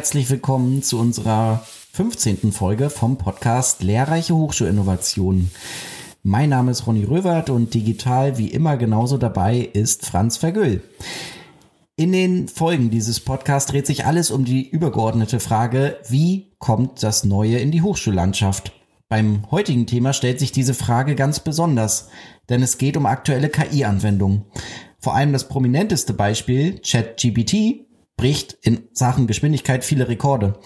Herzlich willkommen zu unserer 15. Folge vom Podcast Lehrreiche Hochschulinnovationen. Mein Name ist Ronny Röwert und digital wie immer genauso dabei ist Franz Vergüll. In den Folgen dieses Podcasts dreht sich alles um die übergeordnete Frage, wie kommt das Neue in die Hochschullandschaft? Beim heutigen Thema stellt sich diese Frage ganz besonders, denn es geht um aktuelle KI-Anwendungen. Vor allem das prominenteste Beispiel, ChatGPT, bricht in Sachen Geschwindigkeit viele Rekorde.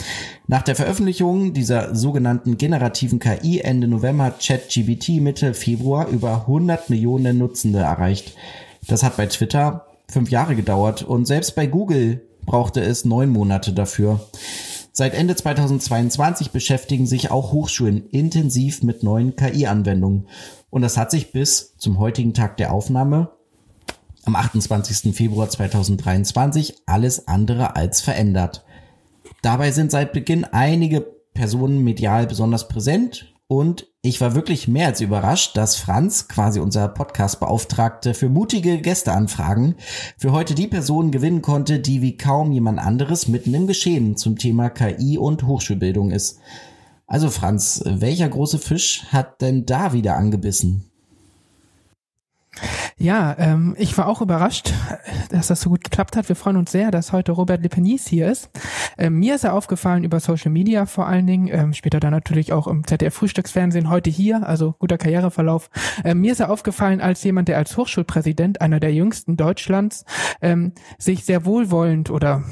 Nach der Veröffentlichung dieser sogenannten generativen KI Ende November hat ChatGPT Mitte Februar über 100 Millionen Nutzende erreicht. Das hat bei Twitter fünf Jahre gedauert und selbst bei Google brauchte es neun Monate dafür. Seit Ende 2022 beschäftigen sich auch Hochschulen intensiv mit neuen KI-Anwendungen. Und das hat sich bis zum heutigen Tag der Aufnahme am 28. Februar 2023 alles andere als verändert. Dabei sind seit Beginn einige Personen medial besonders präsent und ich war wirklich mehr als überrascht, dass Franz, quasi unser Podcast-Beauftragte für mutige Gästeanfragen, für heute die Person gewinnen konnte, die wie kaum jemand anderes mitten im Geschehen zum Thema KI und Hochschulbildung ist. Also Franz, welcher große Fisch hat denn da wieder angebissen? Ja, ähm, ich war auch überrascht, dass das so gut geklappt hat. Wir freuen uns sehr, dass heute Robert Lepenis hier ist. Ähm, mir ist er aufgefallen über Social Media vor allen Dingen, ähm, später dann natürlich auch im ZDF-Frühstücksfernsehen, heute hier, also guter Karriereverlauf. Ähm, mir ist er aufgefallen als jemand, der als Hochschulpräsident, einer der jüngsten Deutschlands, ähm, sich sehr wohlwollend oder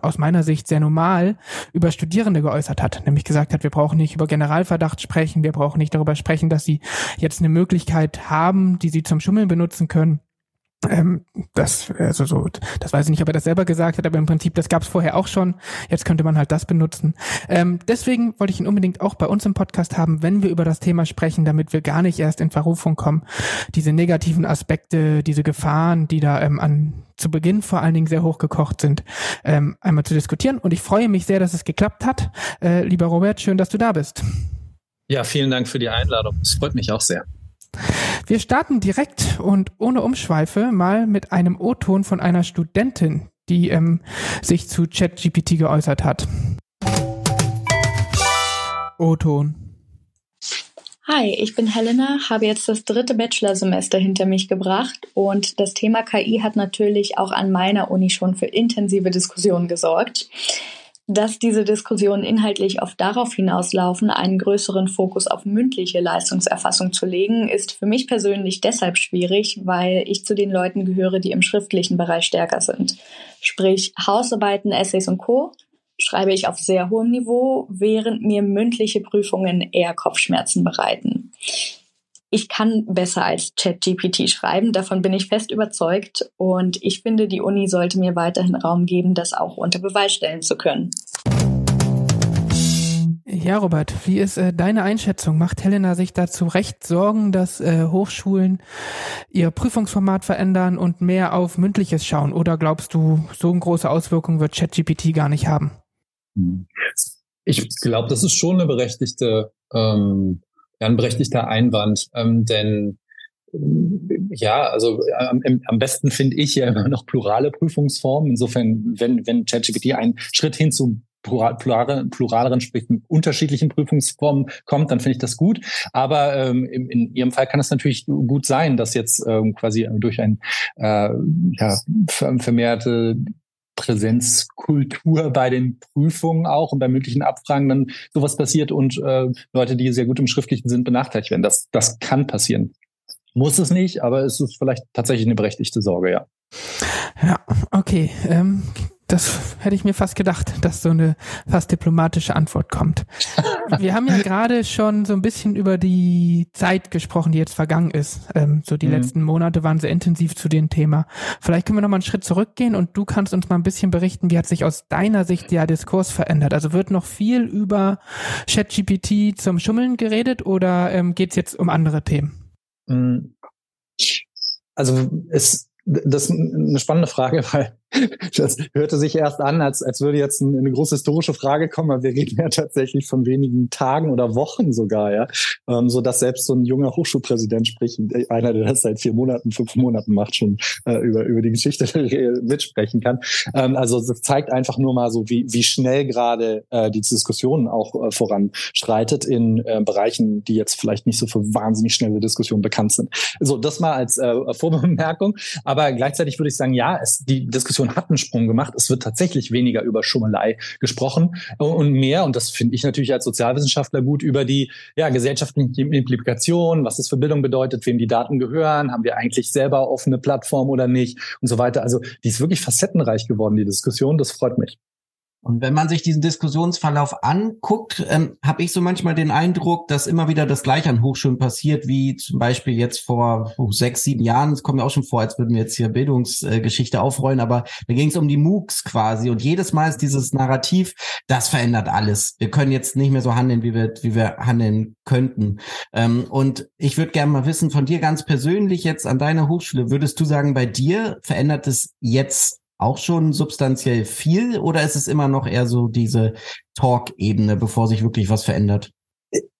aus meiner Sicht sehr normal über Studierende geäußert hat. Nämlich gesagt hat, wir brauchen nicht über Generalverdacht sprechen, wir brauchen nicht darüber sprechen, dass sie jetzt eine Möglichkeit haben, die sie zum Schummeln benutzen können. Ähm, das, also so, das weiß ich nicht, ob er das selber gesagt hat, aber im Prinzip, das gab es vorher auch schon. Jetzt könnte man halt das benutzen. Ähm, deswegen wollte ich ihn unbedingt auch bei uns im Podcast haben, wenn wir über das Thema sprechen, damit wir gar nicht erst in Verrufung kommen. Diese negativen Aspekte, diese Gefahren, die da ähm, an zu Beginn vor allen Dingen sehr hochgekocht sind, ähm, einmal zu diskutieren. Und ich freue mich sehr, dass es geklappt hat. Äh, lieber Robert, schön, dass du da bist. Ja, vielen Dank für die Einladung. Es freut mich auch sehr. Wir starten direkt und ohne Umschweife mal mit einem O-Ton von einer Studentin, die ähm, sich zu ChatGPT geäußert hat. O-Ton. Hi, ich bin Helena, habe jetzt das dritte Bachelorsemester hinter mich gebracht und das Thema KI hat natürlich auch an meiner Uni schon für intensive Diskussionen gesorgt dass diese Diskussionen inhaltlich oft darauf hinauslaufen, einen größeren Fokus auf mündliche Leistungserfassung zu legen, ist für mich persönlich deshalb schwierig, weil ich zu den Leuten gehöre, die im schriftlichen Bereich stärker sind. Sprich, Hausarbeiten, Essays und Co. schreibe ich auf sehr hohem Niveau, während mir mündliche Prüfungen eher Kopfschmerzen bereiten ich kann besser als ChatGPT schreiben, davon bin ich fest überzeugt und ich finde, die Uni sollte mir weiterhin Raum geben, das auch unter Beweis stellen zu können. Ja, Robert, wie ist äh, deine Einschätzung? Macht Helena sich dazu recht Sorgen, dass äh, Hochschulen ihr Prüfungsformat verändern und mehr auf mündliches schauen? Oder glaubst du, so eine große Auswirkung wird ChatGPT gar nicht haben? Ich glaube, das ist schon eine berechtigte ähm, ja, ein berechtigter Einwand, ähm, denn ja, also am, am besten finde ich ja immer noch plurale Prüfungsformen. Insofern, wenn, wenn ChatGPT einen Schritt hin zu plural, pluraleren, sprich unterschiedlichen Prüfungsformen kommt, dann finde ich das gut. Aber ähm, in, in Ihrem Fall kann es natürlich gut sein, dass jetzt ähm, quasi durch ein äh, ja, vermehrte Präsenzkultur bei den Prüfungen auch und bei möglichen Abfragen dann sowas passiert und äh, Leute, die sehr gut im Schriftlichen sind, benachteiligt werden. Das, das kann passieren. Muss es nicht, aber es ist vielleicht tatsächlich eine berechtigte Sorge, ja. Ja, okay. Ähm, das hätte ich mir fast gedacht, dass so eine fast diplomatische Antwort kommt. Wir haben ja gerade schon so ein bisschen über die Zeit gesprochen, die jetzt vergangen ist. Ähm, so die mhm. letzten Monate waren sehr intensiv zu dem Thema. Vielleicht können wir noch mal einen Schritt zurückgehen und du kannst uns mal ein bisschen berichten, wie hat sich aus deiner Sicht der Diskurs verändert? Also wird noch viel über ChatGPT zum Schummeln geredet oder ähm, geht es jetzt um andere Themen? Mhm. Also es das ist eine spannende Frage, weil Das hörte sich erst an, als, als würde jetzt eine große historische Frage kommen, aber wir reden ja tatsächlich von wenigen Tagen oder Wochen sogar, ja. Ähm, so dass selbst so ein junger Hochschulpräsident spricht, einer, der das seit vier Monaten, fünf Monaten macht, schon äh, über, über die Geschichte mitsprechen kann. Ähm, also das zeigt einfach nur mal so, wie, wie schnell gerade äh, die Diskussion auch äh, voranschreitet in äh, Bereichen, die jetzt vielleicht nicht so für wahnsinnig schnelle Diskussionen bekannt sind. So, das mal als äh, Vorbemerkung. Aber gleichzeitig würde ich sagen, ja, es, die Diskussion Diskussion hat einen Sprung gemacht. Es wird tatsächlich weniger über Schummelei gesprochen und mehr, und das finde ich natürlich als Sozialwissenschaftler gut, über die ja, gesellschaftlichen Implikationen, was das für Bildung bedeutet, wem die Daten gehören, haben wir eigentlich selber offene Plattform oder nicht und so weiter. Also die ist wirklich facettenreich geworden, die Diskussion. Das freut mich. Und wenn man sich diesen Diskussionsverlauf anguckt, ähm, habe ich so manchmal den Eindruck, dass immer wieder das Gleiche an Hochschulen passiert, wie zum Beispiel jetzt vor oh, sechs, sieben Jahren. Es kommt mir auch schon vor, als würden wir jetzt hier Bildungsgeschichte äh, aufrollen, aber da ging es um die MOOCs quasi. Und jedes Mal ist dieses Narrativ, das verändert alles. Wir können jetzt nicht mehr so handeln, wie wir, wie wir handeln könnten. Ähm, und ich würde gerne mal wissen von dir ganz persönlich jetzt an deiner Hochschule, würdest du sagen, bei dir verändert es jetzt auch schon substanziell viel oder ist es immer noch eher so diese Talk-Ebene, bevor sich wirklich was verändert?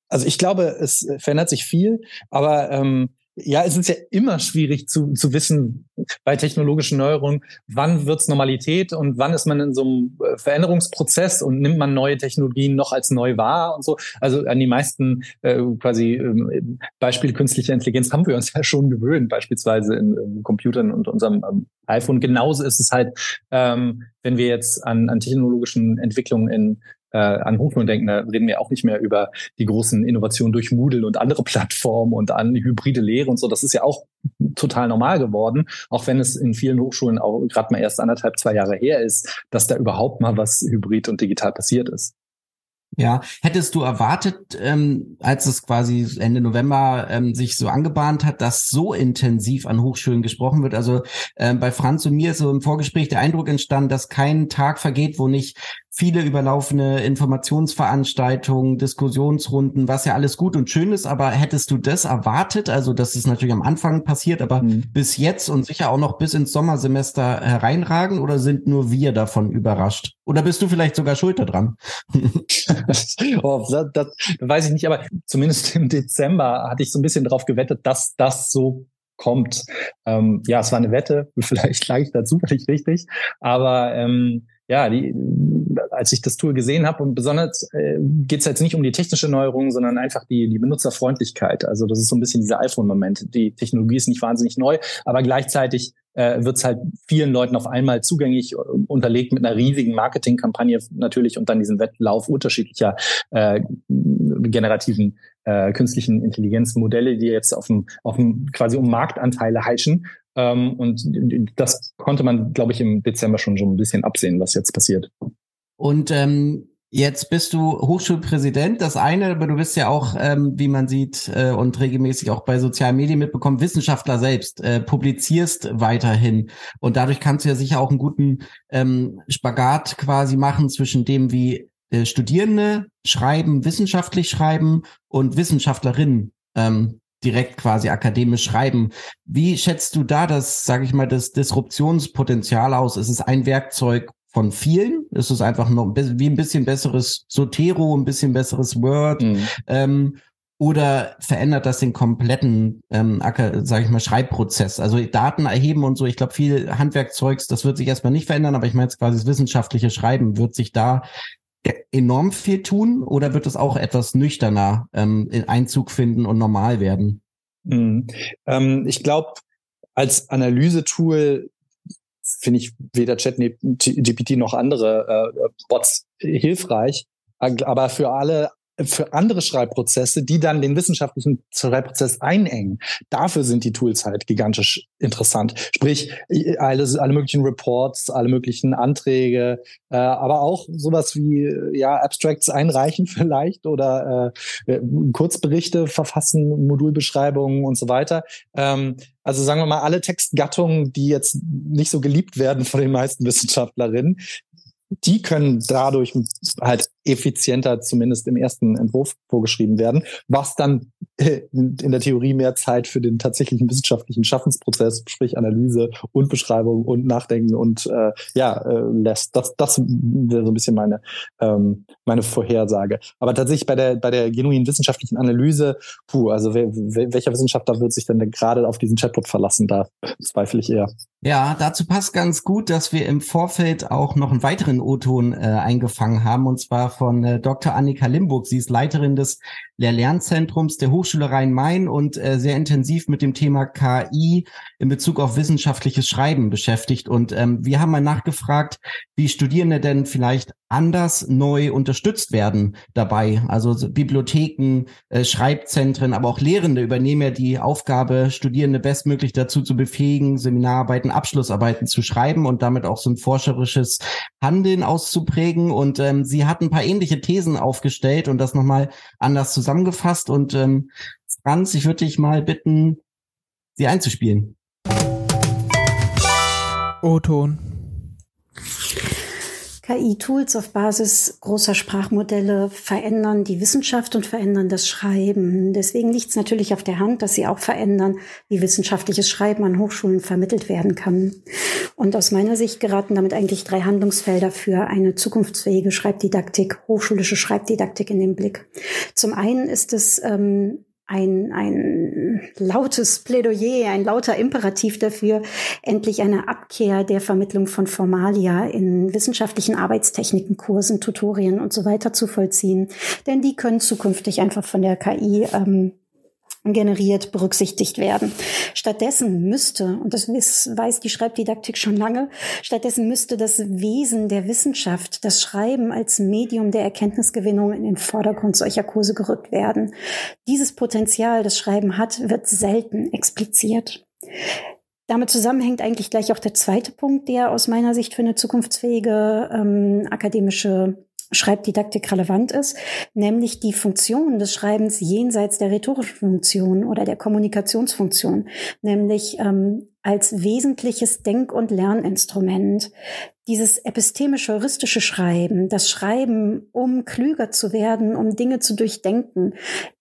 Also ich glaube, es verändert sich viel, aber ähm, ja, es ist ja immer schwierig zu, zu wissen bei technologischen Neuerungen, wann wird's Normalität und wann ist man in so einem äh, Veränderungsprozess und nimmt man neue Technologien noch als neu wahr und so. Also an die meisten äh, quasi äh, Beispiele künstlicher Intelligenz haben wir uns ja schon gewöhnt, beispielsweise in, in Computern und unserem ähm, iPhone. Genauso ist es halt, ähm, wenn wir jetzt an, an technologischen Entwicklungen in äh, an Hochschulen denken, da reden wir auch nicht mehr über die großen Innovationen durch Moodle und andere Plattformen und an hybride Lehre und so. Das ist ja auch total normal geworden, auch wenn es in vielen Hochschulen auch gerade mal erst anderthalb, zwei Jahre her ist, dass da überhaupt mal was hybrid und digital passiert ist. Ja, hättest du erwartet, ähm, als es quasi Ende November ähm, sich so angebahnt hat, dass so intensiv an Hochschulen gesprochen wird? Also ähm, bei Franz und mir ist so im Vorgespräch der Eindruck entstanden, dass kein Tag vergeht, wo nicht viele überlaufene Informationsveranstaltungen, Diskussionsrunden, was ja alles gut und schön ist, aber hättest du das erwartet? Also, das ist natürlich am Anfang passiert, aber mhm. bis jetzt und sicher auch noch bis ins Sommersemester hereinragen oder sind nur wir davon überrascht? Oder bist du vielleicht sogar schuld daran? oh, das, das weiß ich nicht, aber zumindest im Dezember hatte ich so ein bisschen darauf gewettet, dass das so kommt. Ähm, ja, es war eine Wette, vielleicht lag ich da zufällig richtig, aber ähm, ja, die, als ich das Tool gesehen habe und besonders äh, geht es jetzt nicht um die technische Neuerung, sondern einfach die, die Benutzerfreundlichkeit. Also das ist so ein bisschen dieser iPhone-Moment. Die Technologie ist nicht wahnsinnig neu, aber gleichzeitig äh, wird es halt vielen Leuten auf einmal zugänglich, äh, unterlegt mit einer riesigen Marketingkampagne natürlich und dann diesen Wettlauf unterschiedlicher äh, generativen äh, künstlichen Intelligenzmodelle, die jetzt auf dem, auf dem quasi um Marktanteile heischen. Ähm, und das konnte man, glaube ich, im Dezember schon so ein bisschen absehen, was jetzt passiert. Und ähm, Jetzt bist du Hochschulpräsident, das eine, aber du bist ja auch, ähm, wie man sieht äh, und regelmäßig auch bei sozialen Medien mitbekommen, Wissenschaftler selbst, äh, publizierst weiterhin. Und dadurch kannst du ja sicher auch einen guten ähm, Spagat quasi machen zwischen dem, wie äh, Studierende schreiben, wissenschaftlich schreiben und Wissenschaftlerinnen ähm, direkt quasi akademisch schreiben. Wie schätzt du da das, sage ich mal, das Disruptionspotenzial aus? Ist es ein Werkzeug von vielen? Ist es einfach noch wie ein bisschen besseres Sotero, ein bisschen besseres Word? Mhm. Ähm, oder verändert das den kompletten, ähm, sage ich mal, Schreibprozess? Also Daten erheben und so. Ich glaube, viel Handwerkzeugs, das wird sich erstmal nicht verändern, aber ich meine jetzt quasi das wissenschaftliche Schreiben wird sich da enorm viel tun oder wird es auch etwas nüchterner ähm, in Einzug finden und normal werden? Mhm. Ähm, ich glaube, als Analysetool finde ich weder ChatGPT noch andere äh, Bots hilfreich. Aber für alle für andere Schreibprozesse, die dann den wissenschaftlichen Schreibprozess einengen. Dafür sind die Tools halt gigantisch interessant. Sprich, alles, alle möglichen Reports, alle möglichen Anträge, äh, aber auch sowas wie ja Abstracts einreichen vielleicht oder äh, Kurzberichte verfassen, Modulbeschreibungen und so weiter. Ähm, also sagen wir mal, alle Textgattungen, die jetzt nicht so geliebt werden von den meisten Wissenschaftlerinnen, die können dadurch halt effizienter zumindest im ersten Entwurf vorgeschrieben werden, was dann äh, in der Theorie mehr Zeit für den tatsächlichen wissenschaftlichen Schaffensprozess, sprich Analyse und Beschreibung und Nachdenken und äh, ja äh, lässt. Das, das wäre so ein bisschen meine ähm, meine Vorhersage. Aber tatsächlich bei der bei der genuinen wissenschaftlichen Analyse, puh, also wer, welcher Wissenschaftler wird sich denn gerade auf diesen Chatbot verlassen? Da zweifle ich eher. Ja, dazu passt ganz gut, dass wir im Vorfeld auch noch einen weiteren O-Ton äh, eingefangen haben, und zwar von äh, Dr. Annika Limburg. Sie ist Leiterin des Lehr-Lernzentrums der Hochschule Rhein-Main und äh, sehr intensiv mit dem Thema KI in Bezug auf wissenschaftliches Schreiben beschäftigt. Und ähm, wir haben mal nachgefragt, wie Studierende denn vielleicht anders neu unterstützt werden dabei. Also Bibliotheken, äh, Schreibzentren, aber auch Lehrende übernehmen ja die Aufgabe, Studierende bestmöglich dazu zu befähigen, Seminararbeiten, Abschlussarbeiten zu schreiben und damit auch so ein forscherisches Handeln auszuprägen. Und ähm, sie hat ein paar ähnliche Thesen aufgestellt und das nochmal anders zusammengefasst. Und ähm, Franz, ich würde dich mal bitten, sie einzuspielen. O-Ton. KI-Tools auf Basis großer Sprachmodelle verändern die Wissenschaft und verändern das Schreiben. Deswegen liegt es natürlich auf der Hand, dass sie auch verändern, wie wissenschaftliches Schreiben an Hochschulen vermittelt werden kann. Und aus meiner Sicht geraten damit eigentlich drei Handlungsfelder für eine zukunftsfähige Schreibdidaktik, hochschulische Schreibdidaktik in den Blick. Zum einen ist es ähm, ein, ein lautes Plädoyer, ein lauter Imperativ dafür, endlich eine Abkehr der Vermittlung von Formalia in wissenschaftlichen Arbeitstechniken, Kursen, Tutorien und so weiter zu vollziehen. Denn die können zukünftig einfach von der KI ähm, generiert berücksichtigt werden. Stattdessen müsste, und das weiß die Schreibdidaktik schon lange, stattdessen müsste das Wesen der Wissenschaft, das Schreiben als Medium der Erkenntnisgewinnung in den Vordergrund solcher Kurse gerückt werden. Dieses Potenzial, das Schreiben hat, wird selten expliziert. Damit zusammenhängt eigentlich gleich auch der zweite Punkt, der aus meiner Sicht für eine zukunftsfähige ähm, akademische Schreibdidaktik relevant ist, nämlich die Funktion des Schreibens jenseits der rhetorischen Funktion oder der Kommunikationsfunktion, nämlich ähm, als wesentliches Denk- und Lerninstrument. Dieses epistemisch-heuristische Schreiben, das Schreiben, um klüger zu werden, um Dinge zu durchdenken,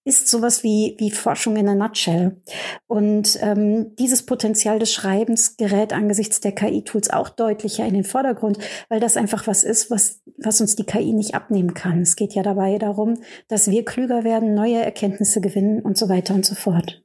ist sowas wie, wie Forschung in a nutshell. Und ähm, dieses Potenzial des Schreibens gerät angesichts der KI-Tools auch deutlicher in den Vordergrund, weil das einfach was ist, was, was uns die KI nicht abnehmen kann. Es geht ja dabei darum, dass wir klüger werden, neue Erkenntnisse gewinnen und so weiter und so fort.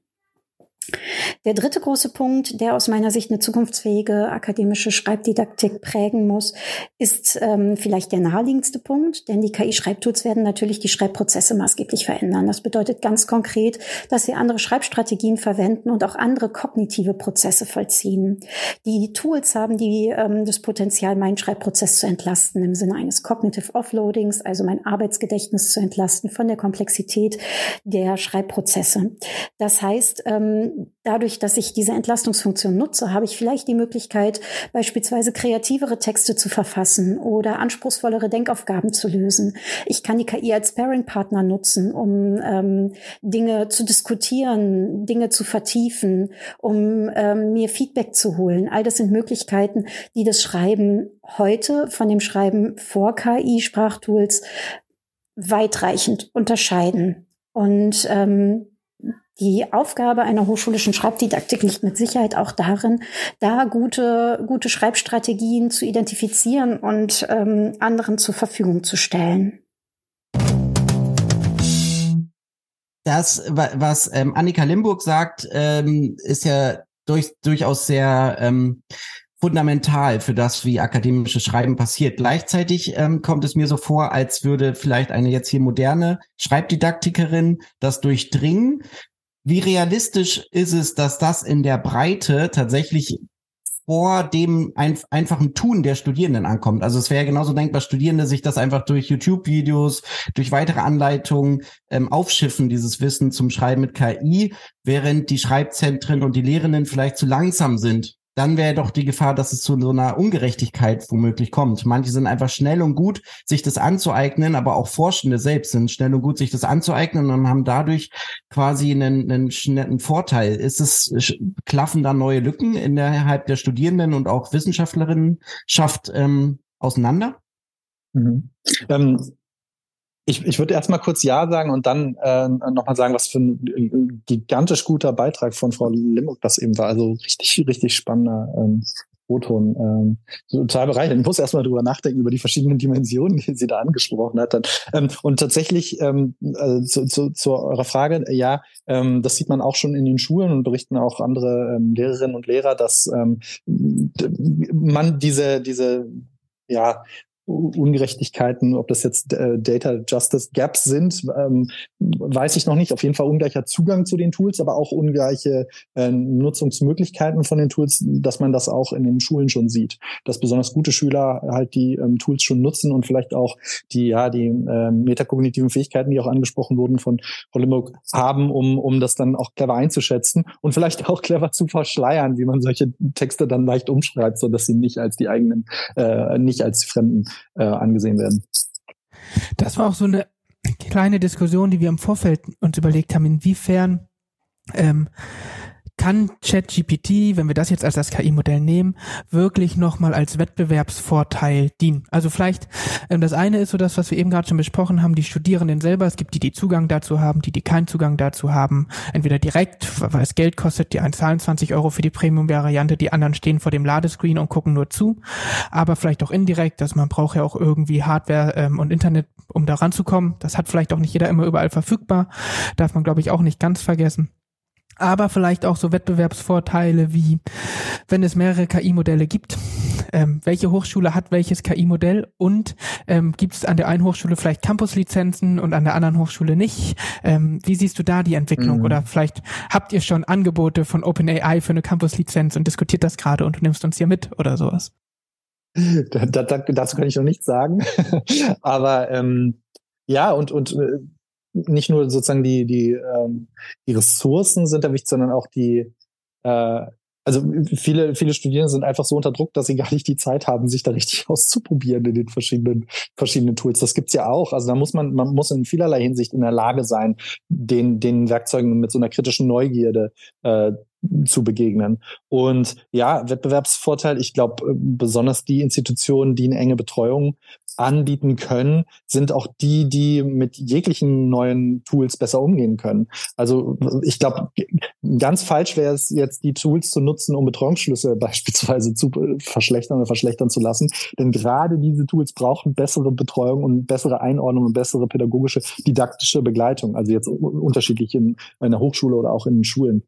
Der dritte große Punkt, der aus meiner Sicht eine zukunftsfähige akademische Schreibdidaktik prägen muss, ist ähm, vielleicht der naheliegendste Punkt, denn die KI-Schreibtools werden natürlich die Schreibprozesse maßgeblich verändern. Das bedeutet ganz konkret, dass wir andere Schreibstrategien verwenden und auch andere kognitive Prozesse vollziehen. Die Tools haben die, ähm, das Potenzial, meinen Schreibprozess zu entlasten im Sinne eines Cognitive Offloadings, also mein Arbeitsgedächtnis zu entlasten von der Komplexität der Schreibprozesse. Das heißt, ähm, dadurch, dass ich diese Entlastungsfunktion nutze, habe ich vielleicht die Möglichkeit, beispielsweise kreativere Texte zu verfassen oder anspruchsvollere Denkaufgaben zu lösen. Ich kann die KI als Pairing-Partner nutzen, um ähm, Dinge zu diskutieren, Dinge zu vertiefen, um ähm, mir Feedback zu holen. All das sind Möglichkeiten, die das Schreiben heute von dem Schreiben vor KI-Sprachtools weitreichend unterscheiden. Und ähm, die Aufgabe einer hochschulischen Schreibdidaktik liegt mit Sicherheit auch darin, da gute, gute Schreibstrategien zu identifizieren und ähm, anderen zur Verfügung zu stellen. Das, was ähm, Annika Limburg sagt, ähm, ist ja durch, durchaus sehr ähm, fundamental für das, wie akademisches Schreiben passiert. Gleichzeitig ähm, kommt es mir so vor, als würde vielleicht eine jetzt hier moderne Schreibdidaktikerin das durchdringen, wie realistisch ist es, dass das in der Breite tatsächlich vor dem ein, einfachen Tun der Studierenden ankommt. Also es wäre genauso denkbar, Studierende sich das einfach durch YouTube-Videos, durch weitere Anleitungen ähm, aufschiffen, dieses Wissen zum Schreiben mit KI, während die Schreibzentren und die Lehrenden vielleicht zu langsam sind dann wäre doch die Gefahr, dass es zu so einer Ungerechtigkeit womöglich kommt. Manche sind einfach schnell und gut, sich das anzueignen, aber auch Forschende selbst sind schnell und gut, sich das anzueignen und haben dadurch quasi einen, einen, einen Vorteil. Ist es, klaffen da neue Lücken innerhalb der Studierenden und auch Wissenschaftlerinnen schafft ähm, auseinander? Mhm. Ähm, ich, ich würde erstmal kurz Ja sagen und dann äh, nochmal sagen, was für ein gigantisch guter Beitrag von Frau Limburg das eben war. Also richtig, richtig spannender ähm, O-Ton. Ähm, total bereichernd. Ich muss erstmal drüber nachdenken, über die verschiedenen Dimensionen, die sie da angesprochen hat. Ähm, und tatsächlich ähm, äh, zu, zu, zu eurer Frage, ja, ähm, das sieht man auch schon in den Schulen und berichten auch andere ähm, Lehrerinnen und Lehrer, dass ähm, man diese, diese ja, Ungerechtigkeiten, ob das jetzt äh, Data Justice Gaps sind, ähm, weiß ich noch nicht. Auf jeden Fall ungleicher Zugang zu den Tools, aber auch ungleiche äh, Nutzungsmöglichkeiten von den Tools, dass man das auch in den Schulen schon sieht. Dass besonders gute Schüler halt die ähm, Tools schon nutzen und vielleicht auch die, ja, die äh, metakognitiven Fähigkeiten, die auch angesprochen wurden von Hollenburg, haben, um, um das dann auch clever einzuschätzen und vielleicht auch clever zu verschleiern, wie man solche Texte dann leicht umschreibt, so dass sie nicht als die eigenen, äh, nicht als fremden äh, angesehen werden. Das war auch so eine kleine Diskussion, die wir im Vorfeld uns überlegt haben, inwiefern ähm, kann ChatGPT, wenn wir das jetzt als das KI-Modell nehmen, wirklich nochmal als Wettbewerbsvorteil dienen. Also vielleicht, ähm, das eine ist so das, was wir eben gerade schon besprochen haben, die Studierenden selber, es gibt die, die Zugang dazu haben, die, die keinen Zugang dazu haben, entweder direkt, weil es Geld kostet, die einen zahlen 20 Euro für die Premium-Variante, die anderen stehen vor dem Ladescreen und gucken nur zu, aber vielleicht auch indirekt, dass man braucht ja auch irgendwie Hardware ähm, und Internet, um da ranzukommen. Das hat vielleicht auch nicht jeder immer überall verfügbar, darf man glaube ich auch nicht ganz vergessen aber vielleicht auch so Wettbewerbsvorteile wie, wenn es mehrere KI-Modelle gibt, ähm, welche Hochschule hat welches KI-Modell und ähm, gibt es an der einen Hochschule vielleicht Campus-Lizenzen und an der anderen Hochschule nicht? Ähm, wie siehst du da die Entwicklung? Mhm. Oder vielleicht habt ihr schon Angebote von OpenAI für eine Campus-Lizenz und diskutiert das gerade und du nimmst uns hier mit oder sowas? Da, da, dazu kann ich noch nichts sagen. Aber ähm, ja, und, und äh, nicht nur sozusagen die, die, ähm, die Ressourcen sind da wichtig, sondern auch die, äh, also viele, viele Studierende sind einfach so unter Druck, dass sie gar nicht die Zeit haben, sich da richtig auszuprobieren in den verschiedenen, verschiedenen Tools. Das gibt's ja auch. Also da muss man, man muss in vielerlei Hinsicht in der Lage sein, den, den Werkzeugen mit so einer kritischen Neugierde äh, zu begegnen. Und ja, Wettbewerbsvorteil, ich glaube, äh, besonders die Institutionen, die eine enge Betreuung anbieten können, sind auch die, die mit jeglichen neuen Tools besser umgehen können. Also ich glaube, ganz falsch wäre es jetzt, die Tools zu nutzen, um Betreuungsschlüsse beispielsweise zu verschlechtern oder verschlechtern zu lassen. Denn gerade diese Tools brauchen bessere Betreuung und bessere Einordnung und bessere pädagogische, didaktische Begleitung. Also jetzt unterschiedlich in einer Hochschule oder auch in Schulen.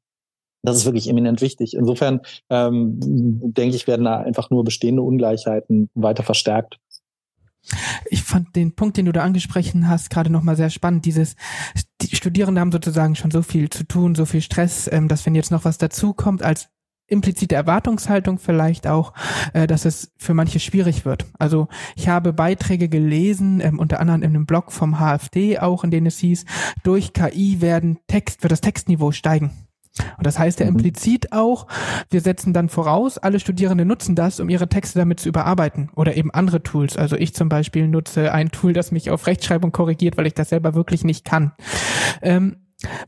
Das ist wirklich eminent wichtig. Insofern ähm, denke ich, werden da einfach nur bestehende Ungleichheiten weiter verstärkt. Ich fand den Punkt, den du da angesprochen hast, gerade nochmal sehr spannend. Dieses, die Studierenden haben sozusagen schon so viel zu tun, so viel Stress, ähm, dass wenn jetzt noch was dazukommt als implizite Erwartungshaltung vielleicht auch, äh, dass es für manche schwierig wird. Also ich habe Beiträge gelesen, ähm, unter anderem in einem Blog vom HFD auch, in denen es hieß, durch KI werden Text, wird das Textniveau steigen. Und das heißt ja mhm. implizit auch, wir setzen dann voraus, alle Studierende nutzen das, um ihre Texte damit zu überarbeiten oder eben andere Tools. Also ich zum Beispiel nutze ein Tool, das mich auf Rechtschreibung korrigiert, weil ich das selber wirklich nicht kann. Ähm,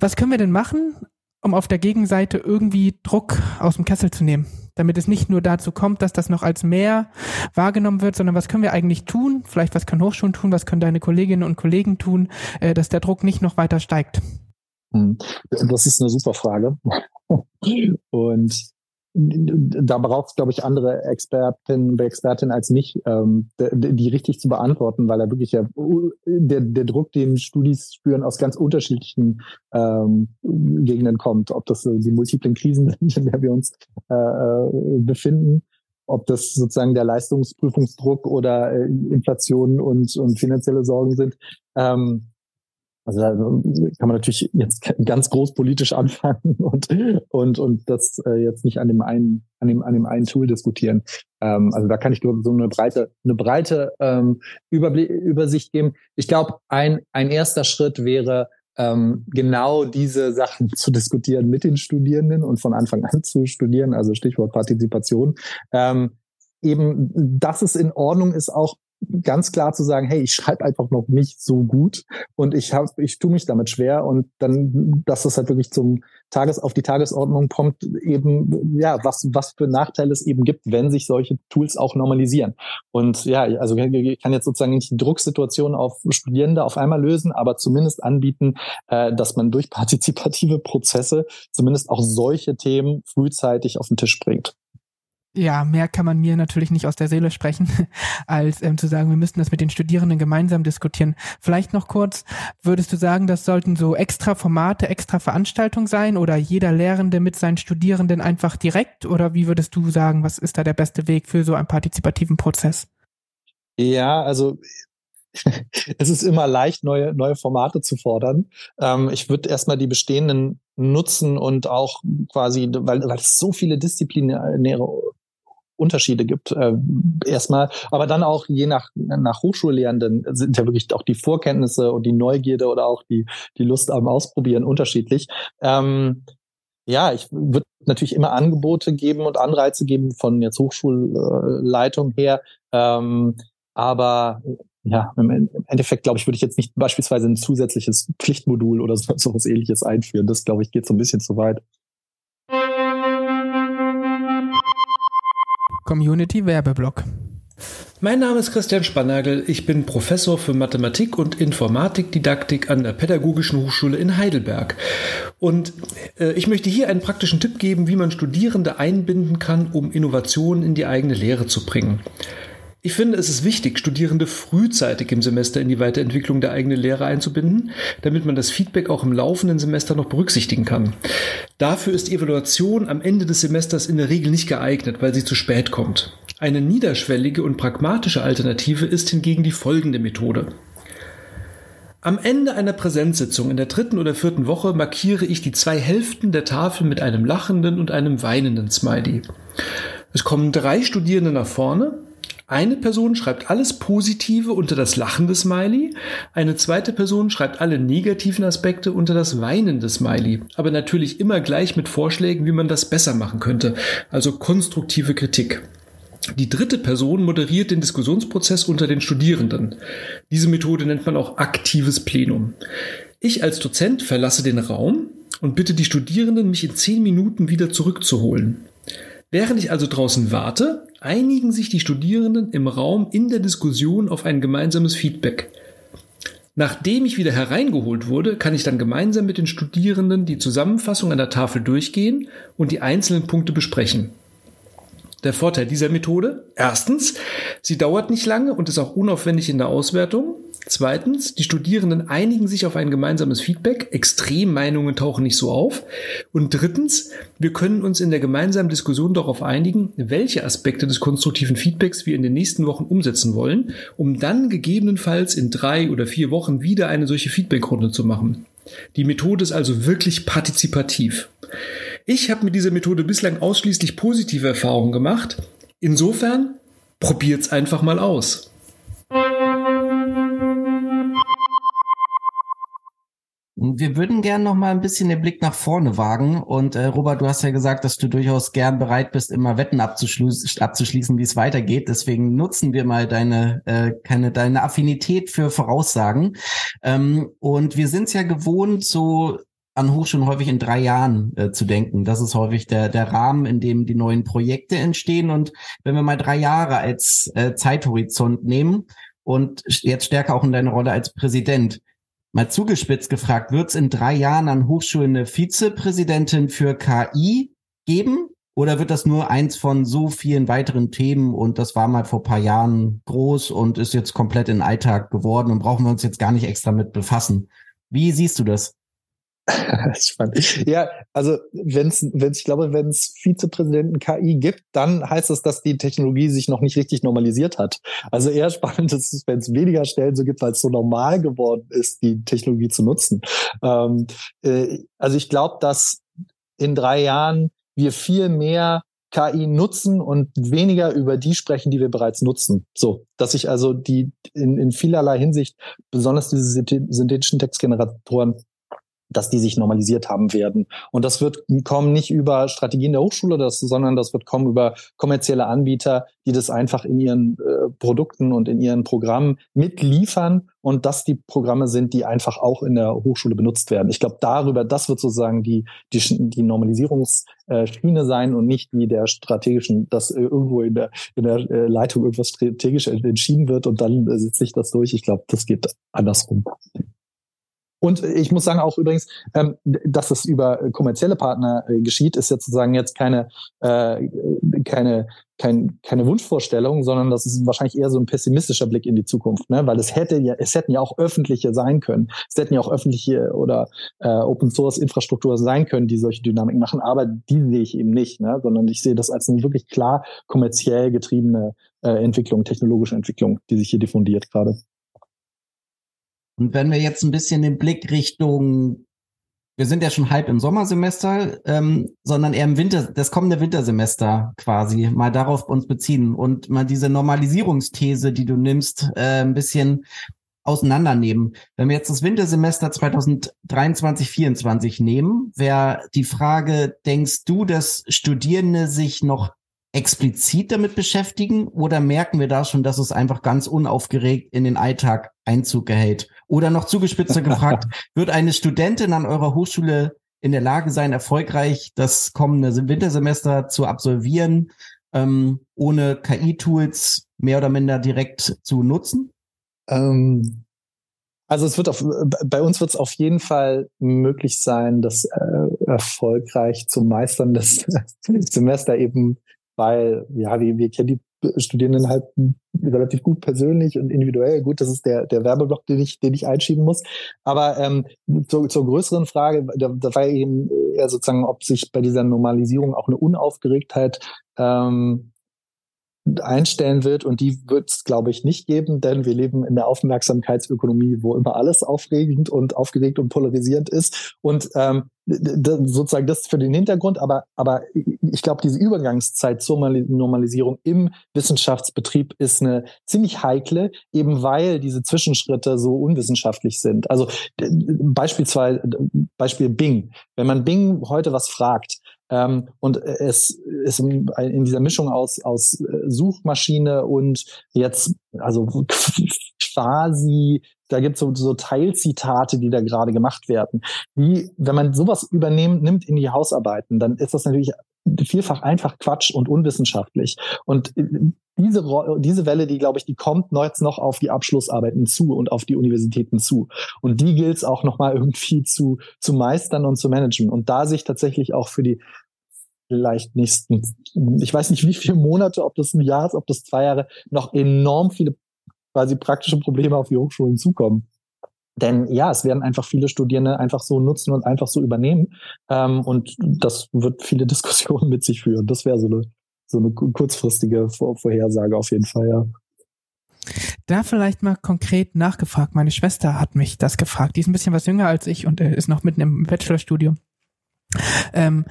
was können wir denn machen, um auf der Gegenseite irgendwie Druck aus dem Kessel zu nehmen? Damit es nicht nur dazu kommt, dass das noch als mehr wahrgenommen wird, sondern was können wir eigentlich tun? Vielleicht was können Hochschulen tun, was können deine Kolleginnen und Kollegen tun, äh, dass der Druck nicht noch weiter steigt? Hm. Das ist eine super Frage. Und da braucht es, glaube ich, andere Expertinnen und Expertinnen als mich, ähm, die, die richtig zu beantworten, weil da wirklich ja der, der Druck, den Studis spüren, aus ganz unterschiedlichen ähm, Gegenden kommt. Ob das die multiplen Krisen sind, in der wir uns äh, äh, befinden, ob das sozusagen der Leistungsprüfungsdruck oder äh, Inflation und, und finanzielle Sorgen sind. Ähm, also da kann man natürlich jetzt ganz groß politisch anfangen und und und das äh, jetzt nicht an dem einen an dem an dem einen Tool diskutieren. Ähm, also da kann ich so eine breite eine breite ähm, Überblick, Übersicht geben. Ich glaube, ein ein erster Schritt wäre ähm, genau diese Sachen zu diskutieren mit den Studierenden und von Anfang an zu studieren. Also Stichwort Partizipation. Ähm, eben, dass es in Ordnung ist, auch ganz klar zu sagen, hey, ich schreibe einfach noch nicht so gut und ich habe, ich tue mich damit schwer und dann, dass das halt wirklich zum Tages auf die Tagesordnung kommt, eben ja, was was für Nachteile es eben gibt, wenn sich solche Tools auch normalisieren. Und ja, also ich kann jetzt sozusagen nicht die Drucksituation auf Studierende auf einmal lösen, aber zumindest anbieten, äh, dass man durch partizipative Prozesse zumindest auch solche Themen frühzeitig auf den Tisch bringt ja, mehr kann man mir natürlich nicht aus der Seele sprechen, als ähm, zu sagen, wir müssten das mit den Studierenden gemeinsam diskutieren. Vielleicht noch kurz, würdest du sagen, das sollten so extra Formate, extra Veranstaltungen sein oder jeder Lehrende mit seinen Studierenden einfach direkt? Oder wie würdest du sagen, was ist da der beste Weg für so einen partizipativen Prozess? Ja, also es ist immer leicht, neue, neue Formate zu fordern. Ähm, ich würde erstmal die bestehenden nutzen und auch quasi, weil, weil es so viele disziplinäre Unterschiede gibt. Äh, erstmal, aber dann auch je nach, nach Hochschullehrenden sind ja wirklich auch die Vorkenntnisse und die Neugierde oder auch die, die Lust am Ausprobieren unterschiedlich. Ähm, ja, ich würde natürlich immer Angebote geben und Anreize geben von jetzt Hochschulleitung her. Ähm, aber ja, im Endeffekt, glaube ich, würde ich jetzt nicht beispielsweise ein zusätzliches Pflichtmodul oder so, sowas ähnliches einführen. Das, glaube ich, geht so ein bisschen zu weit. Community Werbeblock. Mein Name ist Christian Spannagel. Ich bin Professor für Mathematik und Informatikdidaktik an der Pädagogischen Hochschule in Heidelberg. Und äh, ich möchte hier einen praktischen Tipp geben, wie man Studierende einbinden kann, um Innovationen in die eigene Lehre zu bringen. Ich finde, es ist wichtig, Studierende frühzeitig im Semester in die Weiterentwicklung der eigenen Lehre einzubinden, damit man das Feedback auch im laufenden Semester noch berücksichtigen kann. Dafür ist die Evaluation am Ende des Semesters in der Regel nicht geeignet, weil sie zu spät kommt. Eine niederschwellige und pragmatische Alternative ist hingegen die folgende Methode. Am Ende einer Präsenzsitzung in der dritten oder vierten Woche markiere ich die zwei Hälften der Tafel mit einem lachenden und einem weinenden Smiley. Es kommen drei Studierende nach vorne, eine Person schreibt alles Positive unter das lachende Smiley, eine zweite Person schreibt alle negativen Aspekte unter das weinende Smiley, aber natürlich immer gleich mit Vorschlägen, wie man das besser machen könnte, also konstruktive Kritik. Die dritte Person moderiert den Diskussionsprozess unter den Studierenden. Diese Methode nennt man auch aktives Plenum. Ich als Dozent verlasse den Raum und bitte die Studierenden, mich in zehn Minuten wieder zurückzuholen. Während ich also draußen warte, einigen sich die Studierenden im Raum in der Diskussion auf ein gemeinsames Feedback. Nachdem ich wieder hereingeholt wurde, kann ich dann gemeinsam mit den Studierenden die Zusammenfassung an der Tafel durchgehen und die einzelnen Punkte besprechen. Der Vorteil dieser Methode? Erstens, sie dauert nicht lange und ist auch unaufwendig in der Auswertung. Zweitens, die Studierenden einigen sich auf ein gemeinsames Feedback. Extremmeinungen tauchen nicht so auf. Und drittens, wir können uns in der gemeinsamen Diskussion darauf einigen, welche Aspekte des konstruktiven Feedbacks wir in den nächsten Wochen umsetzen wollen, um dann gegebenenfalls in drei oder vier Wochen wieder eine solche Feedbackrunde zu machen. Die Methode ist also wirklich partizipativ. Ich habe mit dieser Methode bislang ausschließlich positive Erfahrungen gemacht. Insofern probiert's einfach mal aus. Wir würden gern noch mal ein bisschen den Blick nach vorne wagen. Und äh, Robert, du hast ja gesagt, dass du durchaus gern bereit bist, immer Wetten abzuschließen, abzuschließen wie es weitergeht. Deswegen nutzen wir mal deine, äh, keine, deine Affinität für Voraussagen. Ähm, und wir sind es ja gewohnt, so an Hochschulen häufig in drei Jahren äh, zu denken. Das ist häufig der, der Rahmen, in dem die neuen Projekte entstehen. Und wenn wir mal drei Jahre als äh, Zeithorizont nehmen und jetzt stärker auch in deine Rolle als Präsident, mal zugespitzt gefragt, wird es in drei Jahren an Hochschulen eine Vizepräsidentin für KI geben? Oder wird das nur eins von so vielen weiteren Themen und das war mal vor paar Jahren groß und ist jetzt komplett in Alltag geworden und brauchen wir uns jetzt gar nicht extra mit befassen? Wie siehst du das? Spannend. Ja, also wenn es, wenn ich glaube, wenn es Vizepräsidenten KI gibt, dann heißt das, dass die Technologie sich noch nicht richtig normalisiert hat. Also eher spannend ist es, wenn es weniger Stellen so gibt, weil es so normal geworden ist, die Technologie zu nutzen. Ähm, äh, also ich glaube, dass in drei Jahren wir viel mehr KI nutzen und weniger über die sprechen, die wir bereits nutzen. So, dass ich also die in, in vielerlei Hinsicht, besonders diese synthetischen Textgeneratoren dass die sich normalisiert haben werden. Und das wird kommen nicht über Strategien der Hochschule, das, sondern das wird kommen über kommerzielle Anbieter, die das einfach in ihren äh, Produkten und in ihren Programmen mitliefern und dass die Programme sind, die einfach auch in der Hochschule benutzt werden. Ich glaube, darüber, das wird sozusagen die, die, die Normalisierungsschiene sein und nicht wie der strategischen, dass äh, irgendwo in der, in der äh, Leitung irgendwas strategisch entschieden wird und dann äh, setzt sich das durch. Ich glaube, das geht andersrum. Und ich muss sagen auch übrigens, ähm, dass es über kommerzielle Partner äh, geschieht, ist jetzt sozusagen jetzt keine äh, keine kein, keine Wunschvorstellung, sondern das ist wahrscheinlich eher so ein pessimistischer Blick in die Zukunft, ne? weil es hätte ja es hätten ja auch öffentliche sein können, es hätten ja auch öffentliche oder äh, Open Source Infrastruktur sein können, die solche Dynamiken machen, aber die sehe ich eben nicht, ne? sondern ich sehe das als eine wirklich klar kommerziell getriebene äh, Entwicklung, technologische Entwicklung, die sich hier diffundiert gerade. Und wenn wir jetzt ein bisschen den Blick Richtung, wir sind ja schon halb im Sommersemester, ähm, sondern eher im Winter, das kommende Wintersemester quasi, mal darauf uns beziehen und mal diese Normalisierungsthese, die du nimmst, äh, ein bisschen auseinandernehmen. Wenn wir jetzt das Wintersemester 2023, 2024 nehmen, wäre die Frage, denkst du, dass Studierende sich noch explizit damit beschäftigen oder merken wir da schon, dass es einfach ganz unaufgeregt in den Alltag Einzug erhält? Oder noch zugespitzter gefragt, wird eine Studentin an eurer Hochschule in der Lage sein, erfolgreich das kommende Wintersemester zu absolvieren, ähm, ohne KI-Tools mehr oder minder direkt zu nutzen? Ähm, also es wird auf, bei uns wird es auf jeden Fall möglich sein, das äh, erfolgreich zu meistern, das Semester eben weil ja, wir, wir kennen die Studierenden halt relativ gut persönlich und individuell. Gut, das ist der, der Werbeblock, den ich, den ich einschieben muss. Aber ähm, zur, zur größeren Frage, da, da war eben eher sozusagen, ob sich bei dieser Normalisierung auch eine Unaufgeregtheit ähm, einstellen wird und die wird es, glaube ich, nicht geben, denn wir leben in der Aufmerksamkeitsökonomie, wo immer alles aufregend und aufgeregt und polarisierend ist. Und ähm, sozusagen das für den Hintergrund, aber, aber ich glaube, diese Übergangszeit zur Normalisierung im Wissenschaftsbetrieb ist eine ziemlich heikle, eben weil diese Zwischenschritte so unwissenschaftlich sind. Also beispielsweise Beispiel Bing. Wenn man Bing heute was fragt, ähm, und es ist in dieser Mischung aus, aus Suchmaschine und jetzt, also quasi, da gibt es so, so Teilzitate, die da gerade gemacht werden. Wie, wenn man sowas übernimmt, nimmt in die Hausarbeiten, dann ist das natürlich vielfach einfach Quatsch und unwissenschaftlich. Und diese, diese Welle, die glaube ich, die kommt jetzt noch auf die Abschlussarbeiten zu und auf die Universitäten zu. Und die gilt es auch nochmal irgendwie zu, zu meistern und zu managen. Und da sich tatsächlich auch für die vielleicht nächsten, ich weiß nicht wie viele Monate, ob das ein Jahr ist, ob das zwei Jahre, noch enorm viele quasi praktische Probleme auf die Hochschulen zukommen. Denn ja, es werden einfach viele Studierende einfach so nutzen und einfach so übernehmen. Ähm, und das wird viele Diskussionen mit sich führen. Das wäre so eine, so eine kurzfristige Vor Vorhersage auf jeden Fall, ja. Da vielleicht mal konkret nachgefragt. Meine Schwester hat mich das gefragt. Die ist ein bisschen was jünger als ich und ist noch mitten im Bachelorstudium. Ähm,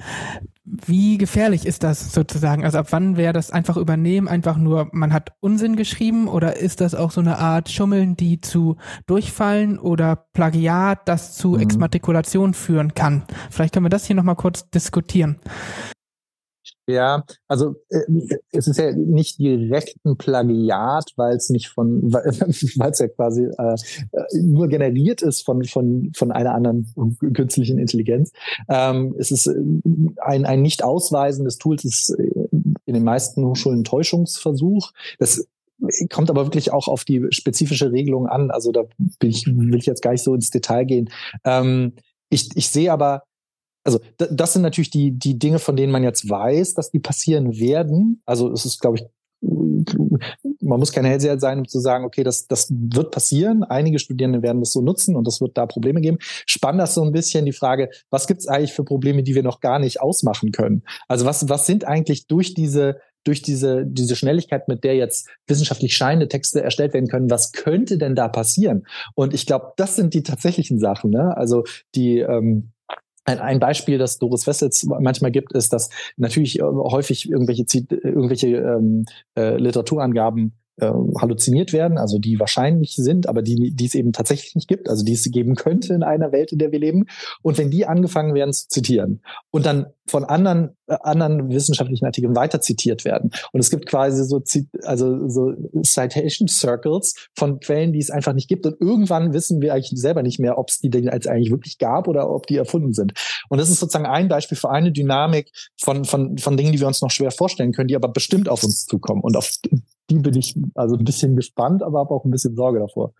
wie gefährlich ist das sozusagen? Also ab wann wäre das einfach übernehmen, einfach nur, man hat Unsinn geschrieben oder ist das auch so eine Art Schummeln, die zu Durchfallen oder Plagiat, das zu mhm. Exmatrikulation führen kann? Vielleicht können wir das hier nochmal kurz diskutieren. Ja, also äh, es ist ja nicht direkt ein Plagiat, weil es nicht von, weil es ja quasi äh, nur generiert ist von von von einer anderen künstlichen Intelligenz. Ähm, es ist äh, ein ein nicht Ausweisen des Tools ist äh, in den meisten Hochschulen Täuschungsversuch. Das kommt aber wirklich auch auf die spezifische Regelung an. Also da bin ich, will ich jetzt gar nicht so ins Detail gehen. Ähm, ich, ich sehe aber also das sind natürlich die, die Dinge, von denen man jetzt weiß, dass die passieren werden. Also es ist, glaube ich, man muss kein Hellseher sein, um zu sagen, okay, das, das wird passieren. Einige Studierende werden das so nutzen und das wird da Probleme geben. Spannend ist so ein bisschen die Frage, was gibt es eigentlich für Probleme, die wir noch gar nicht ausmachen können? Also was, was sind eigentlich durch diese durch diese, diese Schnelligkeit, mit der jetzt wissenschaftlich scheinende Texte erstellt werden können, was könnte denn da passieren? Und ich glaube, das sind die tatsächlichen Sachen. Ne? Also die, ähm, ein, ein Beispiel, das Doris Wessels manchmal gibt, ist, dass natürlich äh, häufig irgendwelche, irgendwelche ähm, äh, Literaturangaben äh, halluziniert werden, also die wahrscheinlich sind, aber die, die es eben tatsächlich nicht gibt, also die es geben könnte in einer Welt, in der wir leben. Und wenn die angefangen werden zu zitieren und dann von anderen äh, anderen wissenschaftlichen Artikeln weiter zitiert werden und es gibt quasi so also so Citation Circles von Quellen, die es einfach nicht gibt und irgendwann wissen wir eigentlich selber nicht mehr, ob es die denn als eigentlich wirklich gab oder ob die erfunden sind. Und das ist sozusagen ein Beispiel für eine Dynamik von von von Dingen, die wir uns noch schwer vorstellen können, die aber bestimmt auf uns zukommen und auf die bin ich also ein bisschen gespannt, aber habe auch ein bisschen Sorge davor.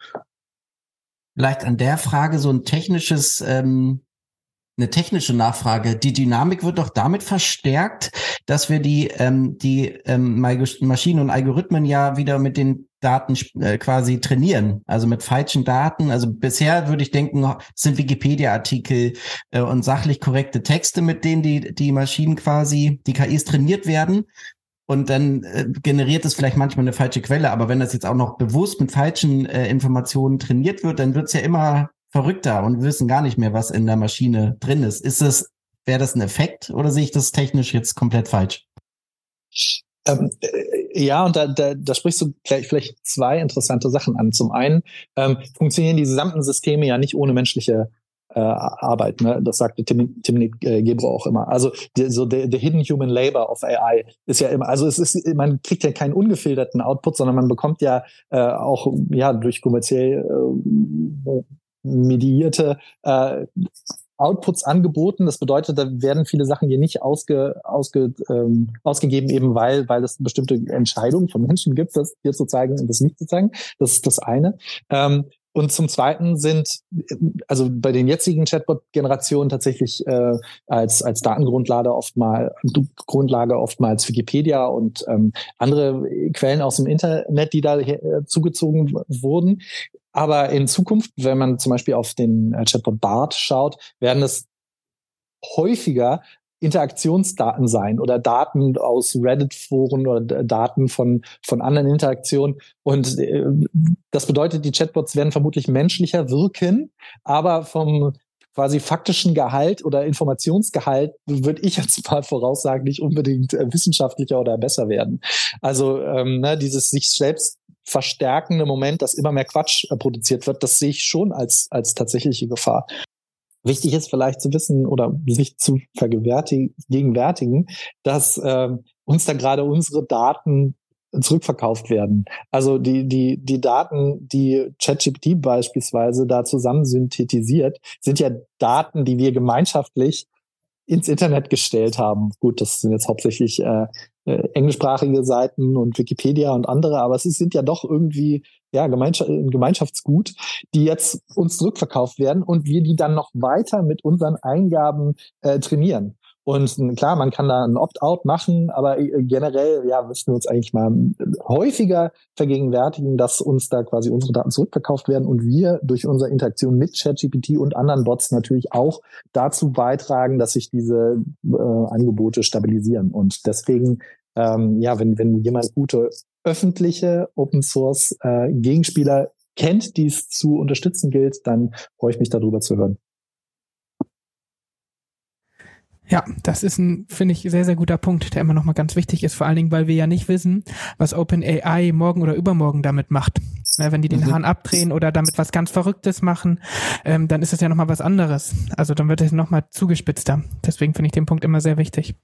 Vielleicht an der Frage so ein technisches, ähm, eine technische Nachfrage. Die Dynamik wird doch damit verstärkt, dass wir die, ähm, die ähm, Maschinen und Algorithmen ja wieder mit den Daten äh, quasi trainieren, also mit falschen Daten. Also bisher würde ich denken, sind Wikipedia-Artikel äh, und sachlich korrekte Texte, mit denen die, die Maschinen quasi, die KIs trainiert werden und dann äh, generiert es vielleicht manchmal eine falsche Quelle. Aber wenn das jetzt auch noch bewusst mit falschen äh, Informationen trainiert wird, dann wird es ja immer verrückter und wir wissen gar nicht mehr, was in der Maschine drin ist. Ist das, wäre das ein Effekt oder sehe ich das technisch jetzt komplett falsch? Ähm, äh, ja, und da, da, da sprichst du gleich vielleicht zwei interessante Sachen an. Zum einen ähm, funktionieren die gesamten Systeme ja nicht ohne menschliche äh, Arbeit. Ne? Das sagte Tim, Tim äh, Gebro auch immer. Also die, so der, der Hidden Human Labor of AI ist ja immer, also es ist, man kriegt ja keinen ungefilterten Output, sondern man bekommt ja äh, auch ja durch kommerziell äh, mediierte äh, Outputs angeboten. Das bedeutet, da werden viele Sachen hier nicht ausge, ausge, ähm, ausgegeben, eben weil, weil es bestimmte Entscheidungen von Menschen gibt, das hier zu zeigen und das nicht zu zeigen. Das ist das eine. Ähm, und zum Zweiten sind also bei den jetzigen Chatbot-Generationen tatsächlich äh, als als Datengrundlage oftmals Grundlage oftmals Wikipedia und ähm, andere Quellen aus dem Internet, die da äh, zugezogen wurden. Aber in Zukunft, wenn man zum Beispiel auf den äh, Chatbot BART schaut, werden es häufiger Interaktionsdaten sein oder Daten aus Reddit-Foren oder Daten von, von anderen Interaktionen. Und äh, das bedeutet, die Chatbots werden vermutlich menschlicher wirken, aber vom quasi faktischen Gehalt oder Informationsgehalt würde ich jetzt mal voraussagen, nicht unbedingt äh, wissenschaftlicher oder besser werden. Also ähm, ne, dieses sich selbst verstärkende Moment, dass immer mehr Quatsch äh, produziert wird, das sehe ich schon als, als tatsächliche Gefahr. Wichtig ist vielleicht zu wissen oder sich zu vergegenwärtigen, dass äh, uns da gerade unsere Daten zurückverkauft werden. Also die, die, die Daten, die ChatGPT beispielsweise da zusammen synthetisiert, sind ja Daten, die wir gemeinschaftlich ins Internet gestellt haben. Gut, das sind jetzt hauptsächlich äh, äh, englischsprachige Seiten und Wikipedia und andere, aber es sind ja doch irgendwie ja Gemeinschaft, ein Gemeinschaftsgut, die jetzt uns zurückverkauft werden und wir die dann noch weiter mit unseren Eingaben äh, trainieren. Und klar, man kann da ein Opt-out machen, aber äh, generell, ja, müssen wir uns eigentlich mal häufiger vergegenwärtigen, dass uns da quasi unsere Daten zurückverkauft werden und wir durch unsere Interaktion mit ChatGPT und anderen Bots natürlich auch dazu beitragen, dass sich diese äh, Angebote stabilisieren. Und deswegen, ähm, ja, wenn, wenn jemand gute öffentliche Open Source äh, Gegenspieler kennt, die es zu unterstützen gilt, dann freue ich mich darüber zu hören. Ja, das ist ein, finde ich, sehr, sehr guter Punkt, der immer noch mal ganz wichtig ist, vor allen Dingen, weil wir ja nicht wissen, was OpenAI morgen oder übermorgen damit macht. Na, wenn die den mhm. Hahn abdrehen oder damit was ganz Verrücktes machen, ähm, dann ist es ja noch mal was anderes. Also dann wird es noch mal zugespitzter. Deswegen finde ich den Punkt immer sehr wichtig.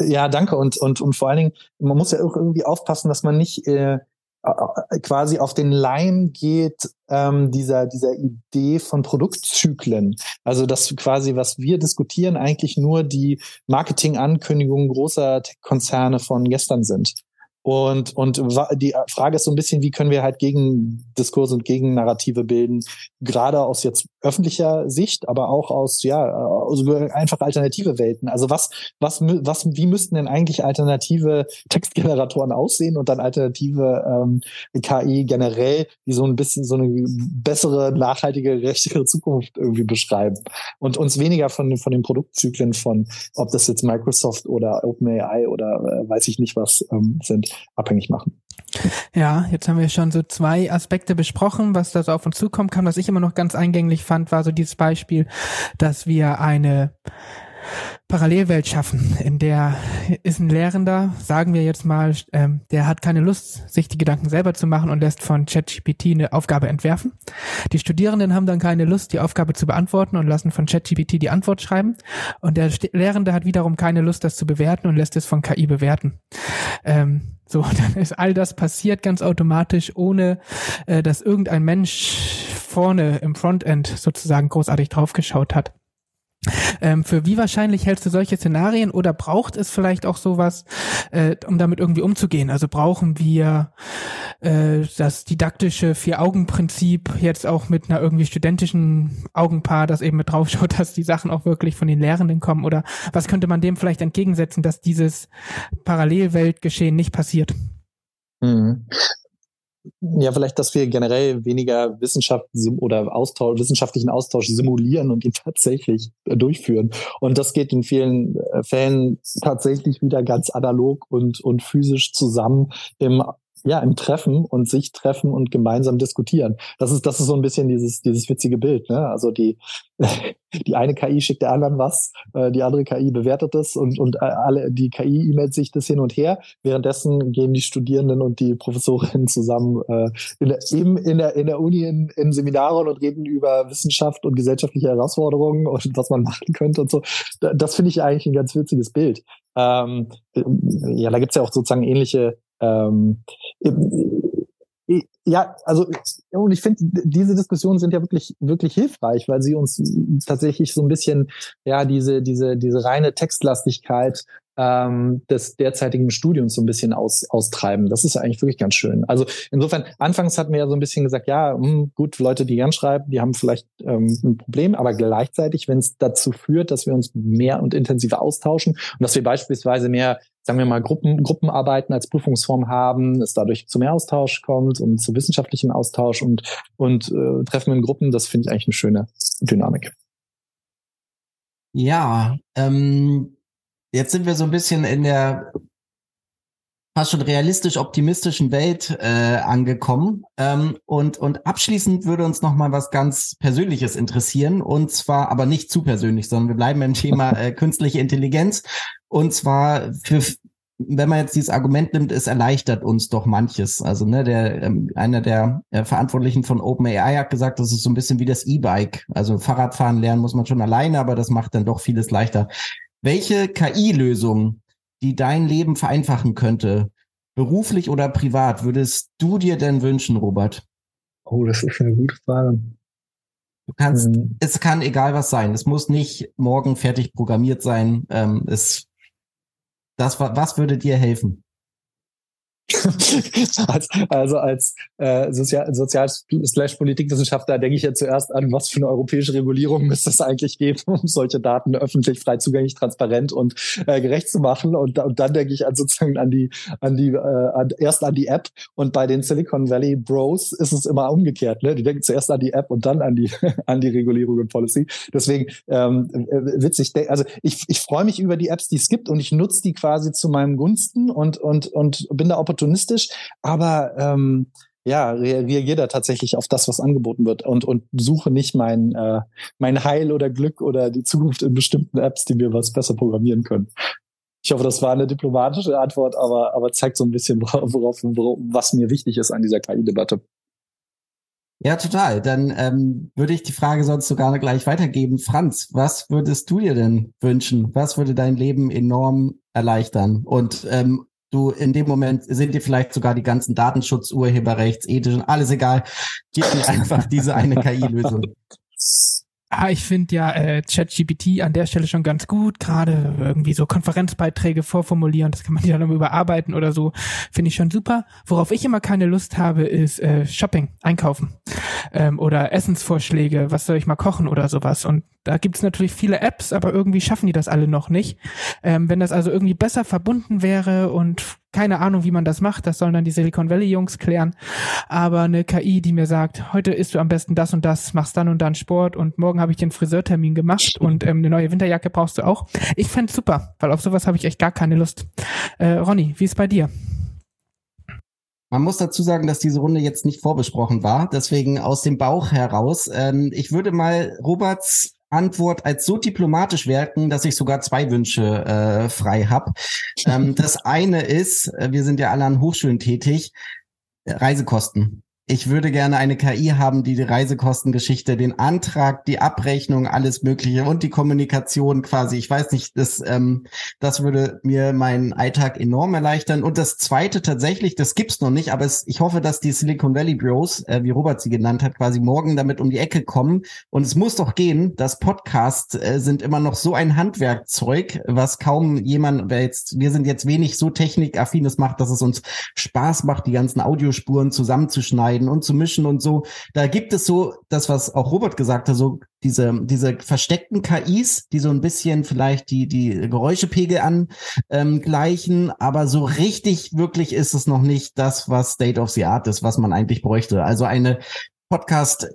Ja, danke. Und, und, und vor allen Dingen, man muss ja auch irgendwie aufpassen, dass man nicht äh, quasi auf den Leim geht ähm, dieser dieser Idee von Produktzyklen. Also dass quasi was wir diskutieren eigentlich nur die Marketingankündigungen großer Tech-Konzerne von gestern sind. Und, und die Frage ist so ein bisschen, wie können wir halt gegen Diskurse und gegen Narrative bilden, gerade aus jetzt öffentlicher Sicht, aber auch aus, ja, also einfach alternative Welten. Also was, was, was, wie müssten denn eigentlich alternative Textgeneratoren aussehen und dann alternative ähm, KI generell, die so ein bisschen so eine bessere, nachhaltige, rechtere Zukunft irgendwie beschreiben und uns weniger von, von den Produktzyklen von, ob das jetzt Microsoft oder OpenAI oder äh, weiß ich nicht was ähm, sind abhängig machen. Ja, jetzt haben wir schon so zwei Aspekte besprochen, was da so auf uns zukommen kann. Was ich immer noch ganz eingänglich fand, war so dieses Beispiel, dass wir eine Parallelwelt schaffen, in der ist ein Lehrender, sagen wir jetzt mal, ähm, der hat keine Lust, sich die Gedanken selber zu machen und lässt von ChatGPT eine Aufgabe entwerfen. Die Studierenden haben dann keine Lust, die Aufgabe zu beantworten und lassen von ChatGPT die Antwort schreiben. Und der Lehrende hat wiederum keine Lust, das zu bewerten und lässt es von KI bewerten. Ähm, so, dann ist all das passiert ganz automatisch, ohne äh, dass irgendein Mensch vorne im Frontend sozusagen großartig draufgeschaut hat. Ähm, für wie wahrscheinlich hältst du solche Szenarien oder braucht es vielleicht auch sowas, äh, um damit irgendwie umzugehen? Also brauchen wir äh, das didaktische Vier-Augen-Prinzip jetzt auch mit einer irgendwie studentischen Augenpaar, das eben mit draufschaut, dass die Sachen auch wirklich von den Lehrenden kommen? Oder was könnte man dem vielleicht entgegensetzen, dass dieses Parallelweltgeschehen nicht passiert? Mhm. Ja, vielleicht, dass wir generell weniger Wissenschaft oder Austausch, wissenschaftlichen Austausch simulieren und ihn tatsächlich äh, durchführen. Und das geht in vielen äh, Fällen tatsächlich wieder ganz analog und, und physisch zusammen im ja, im Treffen und sich treffen und gemeinsam diskutieren. Das ist, das ist so ein bisschen dieses, dieses witzige Bild. Ne? Also die, die eine KI schickt der anderen was, äh, die andere KI bewertet es und, und äh, alle, die KI e-mailt sich das hin und her. Währenddessen gehen die Studierenden und die Professorinnen zusammen äh, in der, eben in der, in der Uni in, in Seminaren und reden über Wissenschaft und gesellschaftliche Herausforderungen und was man machen könnte und so. Das finde ich eigentlich ein ganz witziges Bild. Ähm, ja, da gibt's ja auch sozusagen ähnliche ähm, ja, also und ich finde, diese Diskussionen sind ja wirklich wirklich hilfreich, weil sie uns tatsächlich so ein bisschen ja diese diese diese reine Textlastigkeit ähm, des derzeitigen Studiums so ein bisschen aus, austreiben. Das ist ja eigentlich wirklich ganz schön. Also insofern, anfangs hatten wir ja so ein bisschen gesagt, ja, mh, hm, gut, Leute, die gern schreiben, die haben vielleicht ähm, ein Problem, aber gleichzeitig, wenn es dazu führt, dass wir uns mehr und intensiver austauschen und dass wir beispielsweise mehr sagen wir mal, Gruppen, Gruppenarbeiten als Prüfungsform haben, es dadurch zu mehr Austausch kommt und zu wissenschaftlichem Austausch und, und äh, Treffen in Gruppen, das finde ich eigentlich eine schöne Dynamik. Ja, ähm, jetzt sind wir so ein bisschen in der fast schon realistisch optimistischen Welt äh, angekommen. Ähm, und, und abschließend würde uns noch mal was ganz Persönliches interessieren. Und zwar aber nicht zu persönlich, sondern wir bleiben im Thema äh, künstliche Intelligenz. Und zwar für wenn man jetzt dieses Argument nimmt, es erleichtert uns doch manches. Also ne, der ähm, einer der äh, Verantwortlichen von OpenAI hat gesagt, das ist so ein bisschen wie das E-Bike. Also Fahrradfahren lernen muss man schon alleine, aber das macht dann doch vieles leichter. Welche KI-Lösung, die dein Leben vereinfachen könnte, beruflich oder privat, würdest du dir denn wünschen, Robert? Oh, das ist eine gute Frage. Du kannst, mhm. es kann egal was sein. Es muss nicht morgen fertig programmiert sein. Ähm, es, das, was würde dir helfen? Als, also als äh, Sozial-, Sozial Politikwissenschaftler denke ich ja zuerst an, was für eine europäische Regulierung müsste es eigentlich geben, um solche Daten öffentlich, frei zugänglich, transparent und äh, gerecht zu machen. Und, und dann denke ich an sozusagen an die, an die, äh, an, erst an die App. Und bei den Silicon Valley Bros ist es immer umgekehrt. Ne? Die denken zuerst an die App und dann an die, an die Regulierung und Policy. Deswegen ähm, äh, witzig. Also ich, ich freue mich über die Apps, die es gibt und ich nutze die quasi zu meinem Gunsten und, und, und bin da opportunistisch opportunistisch, aber ähm, ja, reagiere da tatsächlich auf das, was angeboten wird und, und suche nicht mein, äh, mein Heil oder Glück oder die Zukunft in bestimmten Apps, die mir was besser programmieren können. Ich hoffe, das war eine diplomatische Antwort, aber, aber zeigt so ein bisschen, worauf, worauf was mir wichtig ist an dieser KI-Debatte. Ja, total. Dann ähm, würde ich die Frage sonst sogar gleich weitergeben. Franz, was würdest du dir denn wünschen? Was würde dein Leben enorm erleichtern? Und ähm, du in dem Moment sind dir vielleicht sogar die ganzen Datenschutz, Urheberrechts, ethischen, alles egal. Gib mir einfach diese eine KI-Lösung. Ah, ich finde ja äh, ChatGPT an der Stelle schon ganz gut, gerade irgendwie so Konferenzbeiträge vorformulieren, das kann man ja dann überarbeiten oder so, finde ich schon super. Worauf ich immer keine Lust habe, ist äh, Shopping, Einkaufen ähm, oder Essensvorschläge, was soll ich mal kochen oder sowas. Und da gibt's natürlich viele Apps, aber irgendwie schaffen die das alle noch nicht. Ähm, wenn das also irgendwie besser verbunden wäre und keine Ahnung, wie man das macht, das sollen dann die Silicon Valley Jungs klären. Aber eine KI, die mir sagt, heute isst du am besten das und das, machst dann und dann Sport und morgen habe ich den Friseurtermin gemacht und ähm, eine neue Winterjacke brauchst du auch. Ich fände super, weil auf sowas habe ich echt gar keine Lust. Äh, Ronny, wie ist bei dir? Man muss dazu sagen, dass diese Runde jetzt nicht vorbesprochen war, deswegen aus dem Bauch heraus. Ähm, ich würde mal Roberts Antwort als so diplomatisch wirken, dass ich sogar zwei Wünsche äh, frei habe. Ähm, das eine ist, äh, wir sind ja alle an Hochschulen tätig, Reisekosten ich würde gerne eine KI haben, die die Reisekostengeschichte, den Antrag, die Abrechnung, alles Mögliche und die Kommunikation quasi. Ich weiß nicht, das, ähm, das würde mir meinen Alltag enorm erleichtern. Und das Zweite tatsächlich, das gibt's noch nicht, aber es, ich hoffe, dass die Silicon Valley Bros, äh, wie Robert sie genannt hat, quasi morgen damit um die Ecke kommen. Und es muss doch gehen. Das Podcasts äh, sind immer noch so ein Handwerkzeug, was kaum jemand, wer jetzt, wir sind jetzt wenig so technikaffines macht, dass es uns Spaß macht, die ganzen Audiospuren zusammenzuschneiden schneiden und zu mischen und so. Da gibt es so das, was auch Robert gesagt hat, so diese, diese versteckten KIs, die so ein bisschen vielleicht die, die Geräuschepegel angleichen, ähm, aber so richtig wirklich ist es noch nicht das, was State of the Art ist, was man eigentlich bräuchte. Also eine Podcast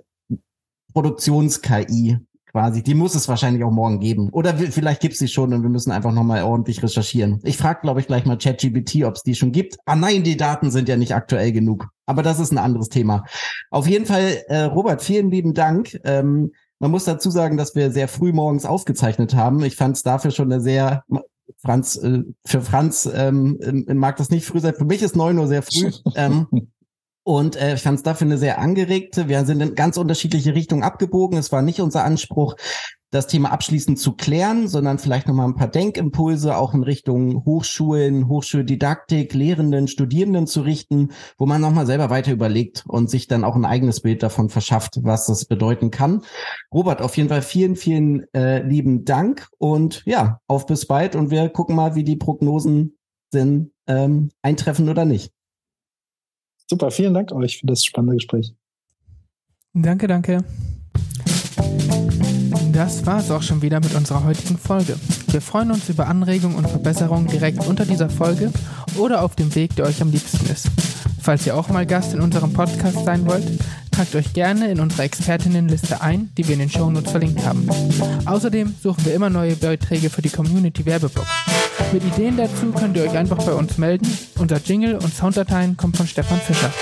Produktions-KI, quasi. Die muss es wahrscheinlich auch morgen geben. Oder vielleicht gibt es sie schon und wir müssen einfach nochmal ordentlich recherchieren. Ich frage, glaube ich, gleich mal ChatGPT, ob es die schon gibt. Ah nein, die Daten sind ja nicht aktuell genug. Aber das ist ein anderes Thema. Auf jeden Fall, äh, Robert, vielen lieben Dank. Ähm, man muss dazu sagen, dass wir sehr früh morgens aufgezeichnet haben. Ich fand es dafür schon eine sehr Franz, äh, für Franz ähm, mag das nicht früh sein. Für mich ist neun Uhr sehr früh. ähm, und äh, ich fand es dafür eine sehr angeregte. Wir sind in ganz unterschiedliche Richtungen abgebogen. Es war nicht unser Anspruch, das Thema abschließend zu klären, sondern vielleicht nochmal ein paar Denkimpulse auch in Richtung Hochschulen, Hochschuldidaktik, Lehrenden, Studierenden zu richten, wo man nochmal selber weiter überlegt und sich dann auch ein eigenes Bild davon verschafft, was das bedeuten kann. Robert, auf jeden Fall vielen, vielen äh, lieben Dank und ja, auf bis bald und wir gucken mal, wie die Prognosen sind, ähm, eintreffen oder nicht. Super, vielen Dank euch für das spannende Gespräch. Danke, danke. Das war es auch schon wieder mit unserer heutigen Folge. Wir freuen uns über Anregungen und Verbesserungen direkt unter dieser Folge oder auf dem Weg, der euch am liebsten ist. Falls ihr auch mal Gast in unserem Podcast sein wollt, tragt euch gerne in unsere Expertinnenliste ein, die wir in den Shownotes verlinkt haben. Außerdem suchen wir immer neue Beiträge für die Community Werbeblock. Mit Ideen dazu könnt ihr euch einfach bei uns melden. Unser Jingle und Sounddateien kommen von Stefan Fischer.